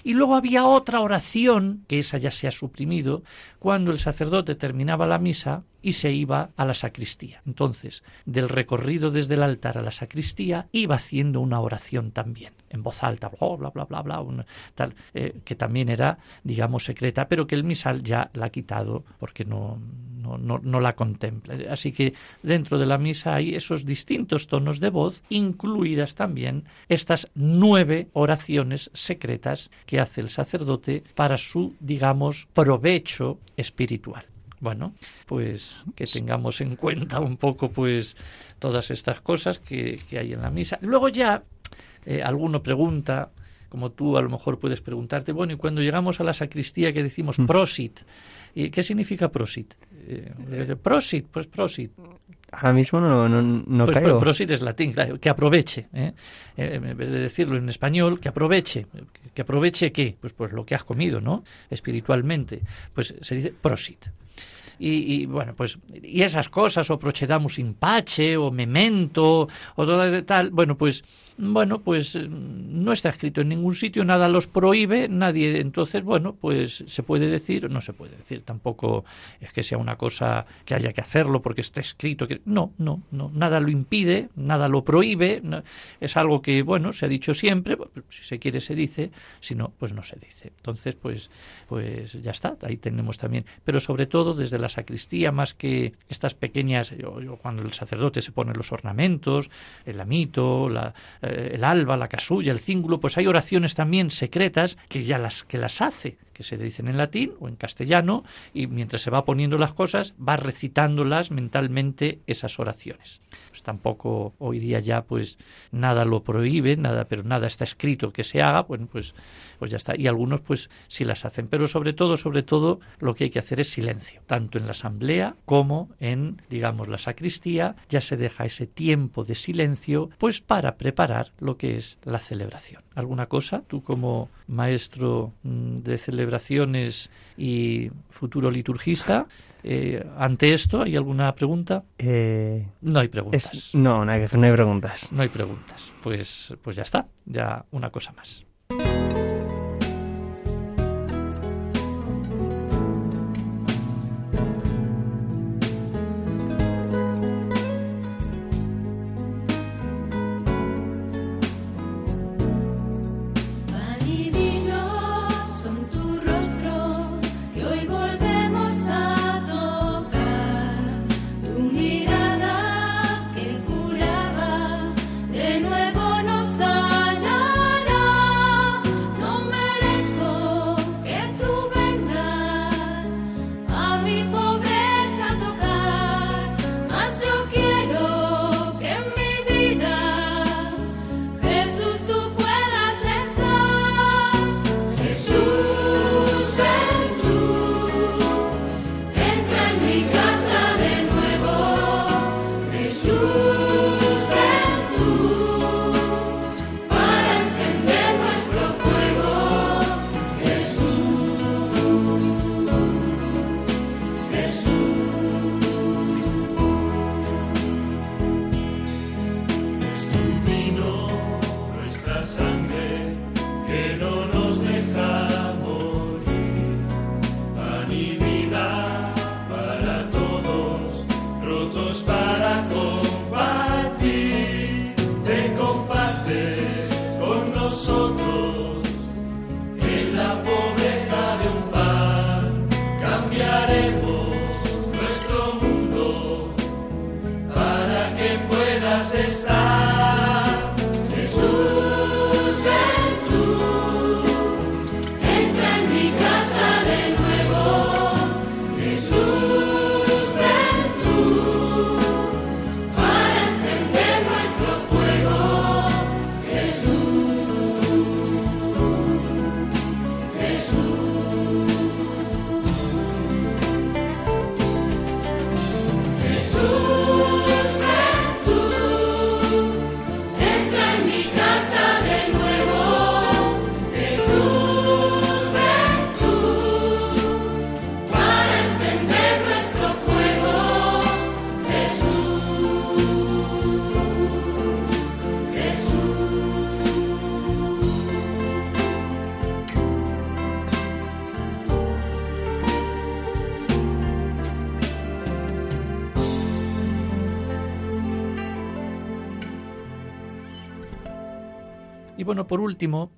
[SPEAKER 2] Y luego había otra oración, que esa ya se ha suprimido, cuando el sacerdote terminaba la misa y se iba a la sacristía. Entonces, del recorrido desde el altar a la sacristía, iba haciendo una oración también, en voz alta, bla, bla, bla, bla, una- tal, eh, que también era, digamos, secreta, pero que el misal ya la ha quitado porque no, no, no, no la contempla. Así que dentro de la misa hay esos distintos tonos de voz, incluidas también estas nueve oraciones secretas que hace el sacerdote para su, digamos, provecho espiritual. Bueno, pues que tengamos en cuenta un poco pues todas estas cosas que, que hay en la misa. Luego ya eh, alguno pregunta, como tú a lo mejor puedes preguntarte, bueno, y cuando llegamos a la sacristía que decimos prosit, ¿y ¿qué significa prosit? Eh, prosit, pues prosit.
[SPEAKER 1] Ahora mismo no, no, no
[SPEAKER 2] Pues
[SPEAKER 1] caigo.
[SPEAKER 2] prosit es latín, claro, que aproveche. ¿eh? Eh, En vez de decirlo en español, que aproveche. ¿Que aproveche qué? Pues, pues lo que has comido, ¿no? Espiritualmente. Pues se dice prosit. Y, y, bueno, pues, y esas cosas, o procedamus in pace, o memento, o todas tal, bueno, pues, bueno, pues eh, no está escrito en ningún sitio, nada los prohíbe, nadie, entonces, bueno, pues se puede decir no se puede decir, tampoco es que sea una cosa que haya que hacerlo porque está escrito, que no, no, no, nada lo impide, nada lo prohíbe, es algo que, bueno, se ha dicho siempre, pues, si se quiere se dice, si no, pues no se dice. Entonces, pues, pues ya está, ahí tenemos también, pero sobre todo desde la sacristía, más que estas pequeñas, yo cuando el sacerdote se pone los ornamentos, el amito, la, eh, el alba, la casulla, el cíngulo, pues hay oraciones también secretas que ya las, que las hace, que se dicen en latín o en castellano, y mientras se va poniendo las cosas, va recitándolas mentalmente esas oraciones. Pues tampoco hoy día ya pues nada lo prohíbe, nada, pero nada está escrito que se haga, bueno, pues, pues ya está. Y algunos pues sí las hacen, pero sobre todo, sobre todo, lo que hay que hacer es silencio, tanto en la asamblea como en, digamos, la sacristía, ya se deja ese tiempo de silencio, pues para preparar lo que es la celebración. ¿Alguna cosa? Tú como maestro mm, de celebraciones y futuro liturgista, eh, ante esto, ¿hay alguna pregunta?
[SPEAKER 1] Eh,
[SPEAKER 2] No hay preguntas.
[SPEAKER 1] es, no, no hay, no hay preguntas.
[SPEAKER 2] No hay preguntas. Pues, pues ya está, ya una cosa más. las. Bueno, por último,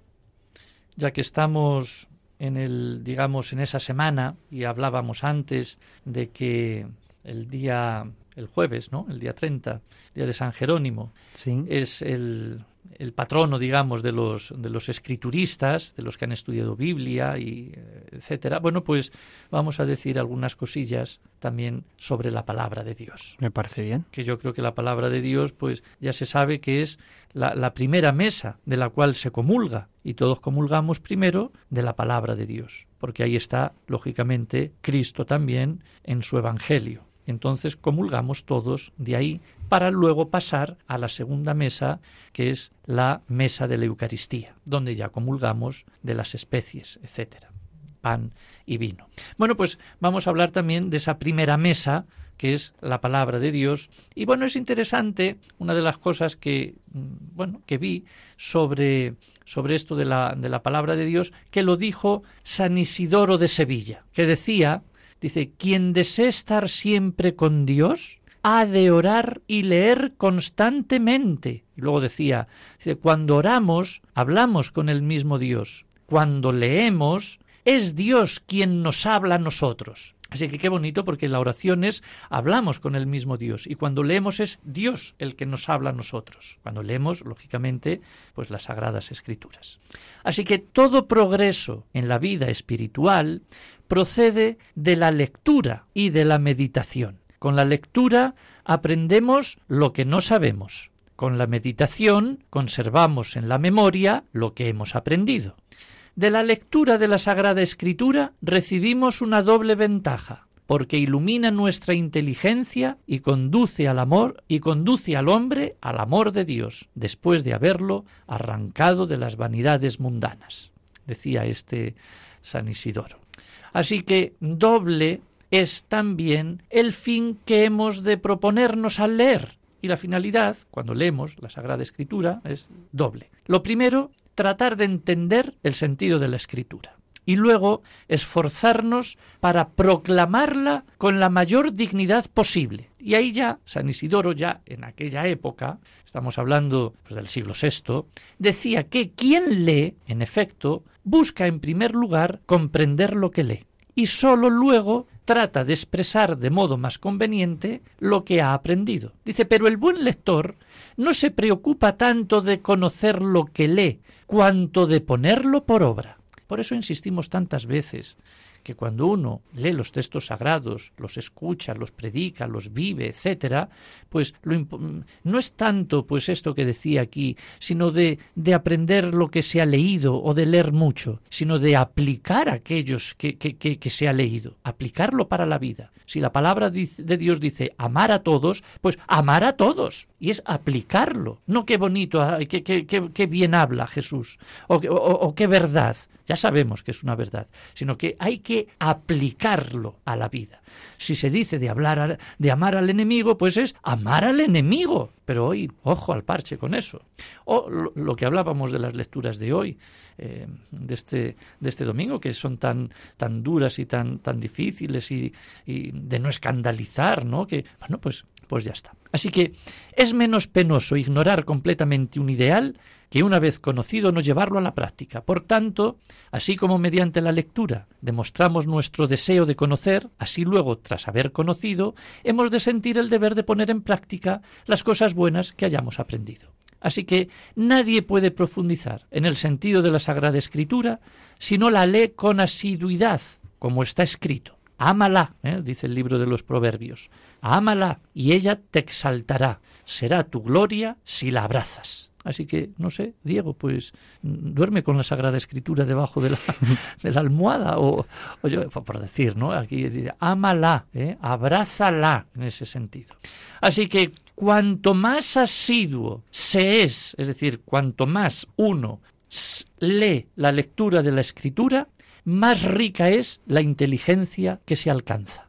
[SPEAKER 2] ya que estamos en el, digamos, en esa semana y hablábamos antes de que el día, el jueves, ¿no? El día 30, día de San Jerónimo,
[SPEAKER 1] Sí.
[SPEAKER 2] es el, el patrono, digamos, de los, de los escrituristas, de los que han estudiado Biblia y eh, etcétera. Bueno, pues vamos a decir algunas cosillas también sobre la palabra de Dios
[SPEAKER 1] Me parece bien.
[SPEAKER 2] que yo creo que la palabra de Dios, pues ya se sabe que es la, la primera mesa de la cual se comulga, y todos comulgamos primero de la palabra de Dios, porque ahí está, lógicamente, Cristo también en su Evangelio. Entonces comulgamos todos de ahí para luego pasar a la segunda mesa, que es la mesa de la Eucaristía, donde ya comulgamos de las especies, etcétera, pan y vino. Bueno, pues vamos a hablar también de esa primera mesa que es la palabra de Dios. Y bueno, es interesante una de las cosas que mm, bueno, que vi sobre sobre esto de la de la palabra de Dios, que lo dijo San Isidoro de Sevilla, que decía, dice, quien desee estar siempre con Dios ha de orar y leer constantemente. Y luego decía, cuando oramos, hablamos con el mismo Dios. Cuando leemos, es Dios quien nos habla a nosotros. Así que qué bonito porque la oración es hablamos con el mismo Dios y cuando leemos es Dios el que nos habla a nosotros. Cuando leemos, lógicamente, pues las sagradas escrituras. Así que todo progreso en la vida espiritual procede de la lectura y de la meditación. Con la lectura aprendemos lo que no sabemos. Con la meditación conservamos en la memoria lo que hemos aprendido. De la lectura de la Sagrada Escritura recibimos una doble ventaja, porque ilumina nuestra inteligencia y conduce al amor y conduce al hombre al amor de Dios, después de haberlo arrancado de las vanidades mundanas, decía este San Isidoro. Así que doble es también el fin que hemos de proponernos al leer. Y la finalidad, cuando leemos la Sagrada Escritura, es doble. Lo primero, tratar de entender el sentido de la Escritura. Y luego, esforzarnos para proclamarla con la mayor dignidad posible. Y ahí ya, San Isidoro, ya en aquella época, estamos hablando pues, del siglo VI, decía que quien lee, en efecto, busca en primer lugar comprender lo que lee. Y sólo luego trata de expresar de modo más conveniente lo que ha aprendido. Dice, pero el buen lector no se preocupa tanto de conocer lo que lee, cuanto de ponerlo por obra. Por eso insistimos tantas veces que cuando uno lee los textos sagrados, los escucha, los predica, los vive, etcétera, pues lo no es tanto pues esto que decía aquí, sino de, de aprender lo que se ha leído o de leer mucho, sino de aplicar aquellos que, que, que, se ha leído, aplicarlo para la vida. Si la palabra de Dios dice amar a todos, pues amar a todos. Y es aplicarlo. No qué bonito, ay, qué, qué, qué, bien habla Jesús, o- o qué verdad. Ya sabemos que es una verdad, sino que hay que aplicarlo a la vida. Si se dice de hablar a- de amar al enemigo, pues es amar al enemigo. Pero hoy, ojo al parche con eso. O lo, lo que hablábamos de las lecturas de hoy, eh, de, este, de este domingo, que son tan, tan duras y tan, tan difíciles y, y de no escandalizar, ¿no? Que, bueno, pues, pues ya está. Así que es menos penoso ignorar completamente un ideal que una vez conocido no llevarlo a la práctica. Por tanto, así como mediante la lectura demostramos nuestro deseo de conocer, así luego, tras haber conocido, hemos de sentir el deber de poner en práctica las cosas buenas que hayamos aprendido. Así que nadie puede profundizar en el sentido de la Sagrada Escritura si no la lee con asiduidad, como está escrito. Ámala, ¿eh? dice el libro de los Proverbios. Ámala y ella te exaltará. Será tu gloria si la abrazas. Así que, no sé, Diego, pues mm, duerme con la Sagrada Escritura debajo de la, de la almohada, o, o yo, por decir, ¿no? Aquí dice, ámala, ¿eh? abrázala en ese sentido. Así que cuanto más asiduo se es, es decir, cuanto más uno lee la lectura de la Escritura, más rica es la inteligencia que se alcanza.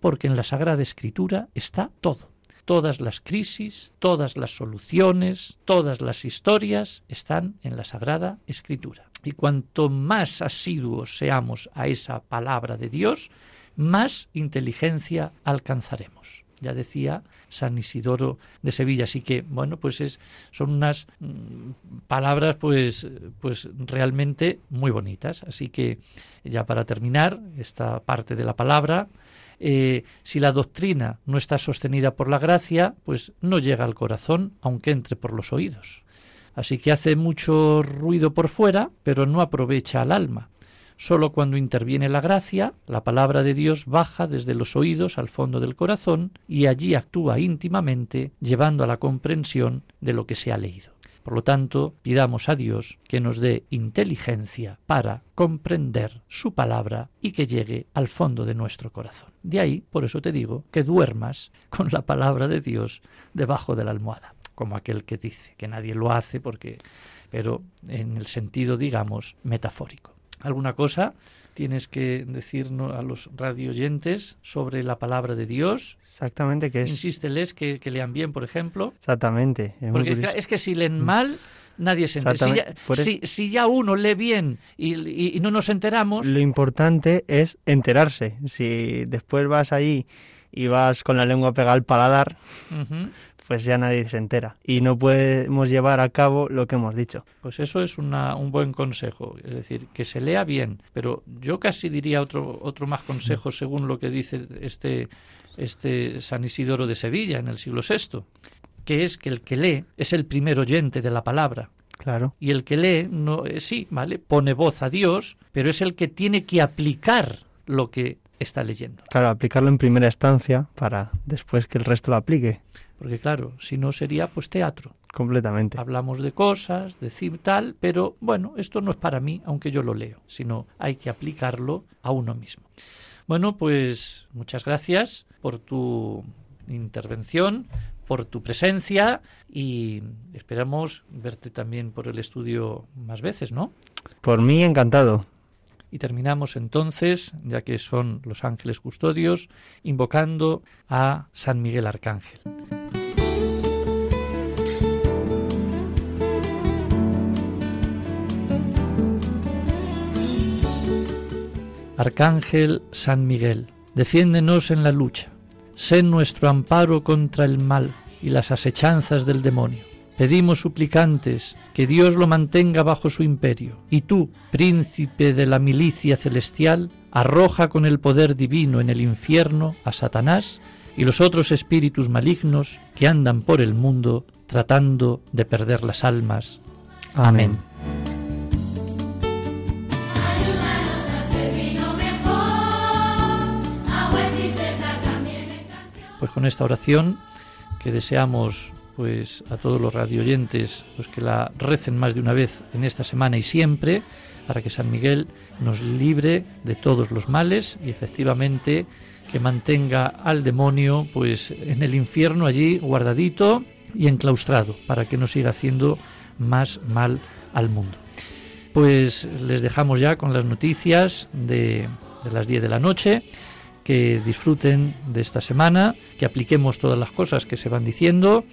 [SPEAKER 2] Porque en la Sagrada Escritura está todo. Todas las crisis, todas las soluciones, todas las historias están en la Sagrada Escritura. Y cuanto más asiduos seamos a esa palabra de Dios, más inteligencia alcanzaremos. Ya decía San Isidoro de Sevilla. Así que, bueno, pues es, son unas mm, palabras pues, pues realmente muy bonitas. Así que ya para terminar esta parte de la palabra, eh, si la doctrina no está sostenida por la gracia, pues no llega al corazón, aunque entre por los oídos. Así que hace mucho ruido por fuera, pero no aprovecha al alma. Solo cuando interviene la gracia, la palabra de Dios baja desde los oídos al fondo del corazón y allí actúa íntimamente, llevando a la comprensión de lo que se ha leído. Por lo tanto, pidamos a Dios que nos dé inteligencia para comprender su palabra y que llegue al fondo de nuestro corazón. De ahí, por eso te digo, que duermas con la palabra de Dios debajo de la almohada, como aquel que dice, que nadie lo hace porque pero en el sentido, digamos, metafórico alguna cosa tienes que decirnos a los radioyentes sobre la palabra de Dios.
[SPEAKER 1] Exactamente, que es...
[SPEAKER 2] Insísteles que, que lean bien, por ejemplo.
[SPEAKER 1] Exactamente. Es
[SPEAKER 2] Porque es que si leen mal, nadie se entera. Si ya, si, si ya, uno lee bien y, y, y, no nos enteramos...
[SPEAKER 1] Lo importante es enterarse. Si después vas ahí y vas con la lengua pegada al paladar, uh -huh pues ya nadie se entera y no podemos llevar a cabo lo que hemos dicho.
[SPEAKER 2] Pues eso es una, un buen consejo, es decir, que se lea bien, pero yo casi diría otro, otro más consejo según lo que dice este, este San Isidoro de Sevilla en el siglo VI, que es que el que lee es el primer oyente de la palabra.
[SPEAKER 1] Claro.
[SPEAKER 2] Y el que lee, no, eh, sí, ¿vale? Pone voz a Dios, pero es el que tiene que aplicar lo que está leyendo.
[SPEAKER 1] Claro, aplicarlo en primera instancia para después que el resto lo aplique.
[SPEAKER 2] Porque claro, si no sería pues teatro.
[SPEAKER 1] Completamente.
[SPEAKER 2] Hablamos de cosas, decir tal, pero bueno, esto no es para mí, aunque yo lo leo, sino hay que aplicarlo a uno mismo. Bueno, pues muchas gracias por tu intervención, por tu presencia y esperamos verte también por el estudio más veces, ¿no?
[SPEAKER 1] Por mí encantado.
[SPEAKER 2] Y terminamos entonces, ya que son los ángeles custodios, invocando a San Miguel Arcángel. Arcángel San Miguel, defiéndenos en la lucha, sé nuestro amparo contra el mal y las asechanzas del demonio. Pedimos suplicantes que Dios lo mantenga bajo su imperio, y tú, príncipe de la milicia celestial, arroja con el poder divino en el infierno a Satanás y los otros espíritus malignos que andan por el mundo tratando de perder las almas. Amén. Pues con esta oración que deseamos pues a todos los radioyentes pues que la recen más de una vez en esta semana y siempre para que San Miguel nos libre de todos los males y efectivamente que mantenga al demonio pues en el infierno allí guardadito y enclaustrado para que no siga haciendo más mal al mundo. Pues les dejamos ya con las noticias de, de las 10 de la noche que disfruten de esta semana, que apliquemos todas las cosas que se van diciendo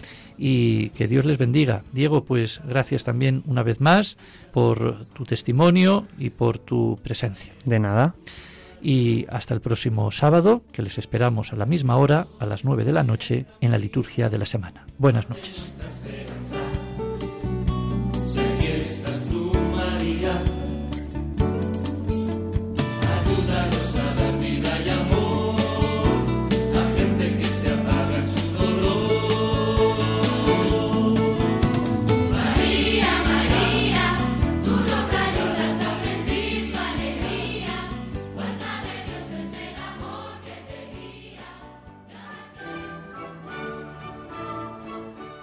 [SPEAKER 2] y que Dios les bendiga. Diego, pues gracias también una vez más por tu testimonio y por tu presencia.
[SPEAKER 1] De nada.
[SPEAKER 2] Y hasta el próximo sábado, que les esperamos a la misma hora, a las 9 de la noche, en la liturgia de la semana. Buenas noches.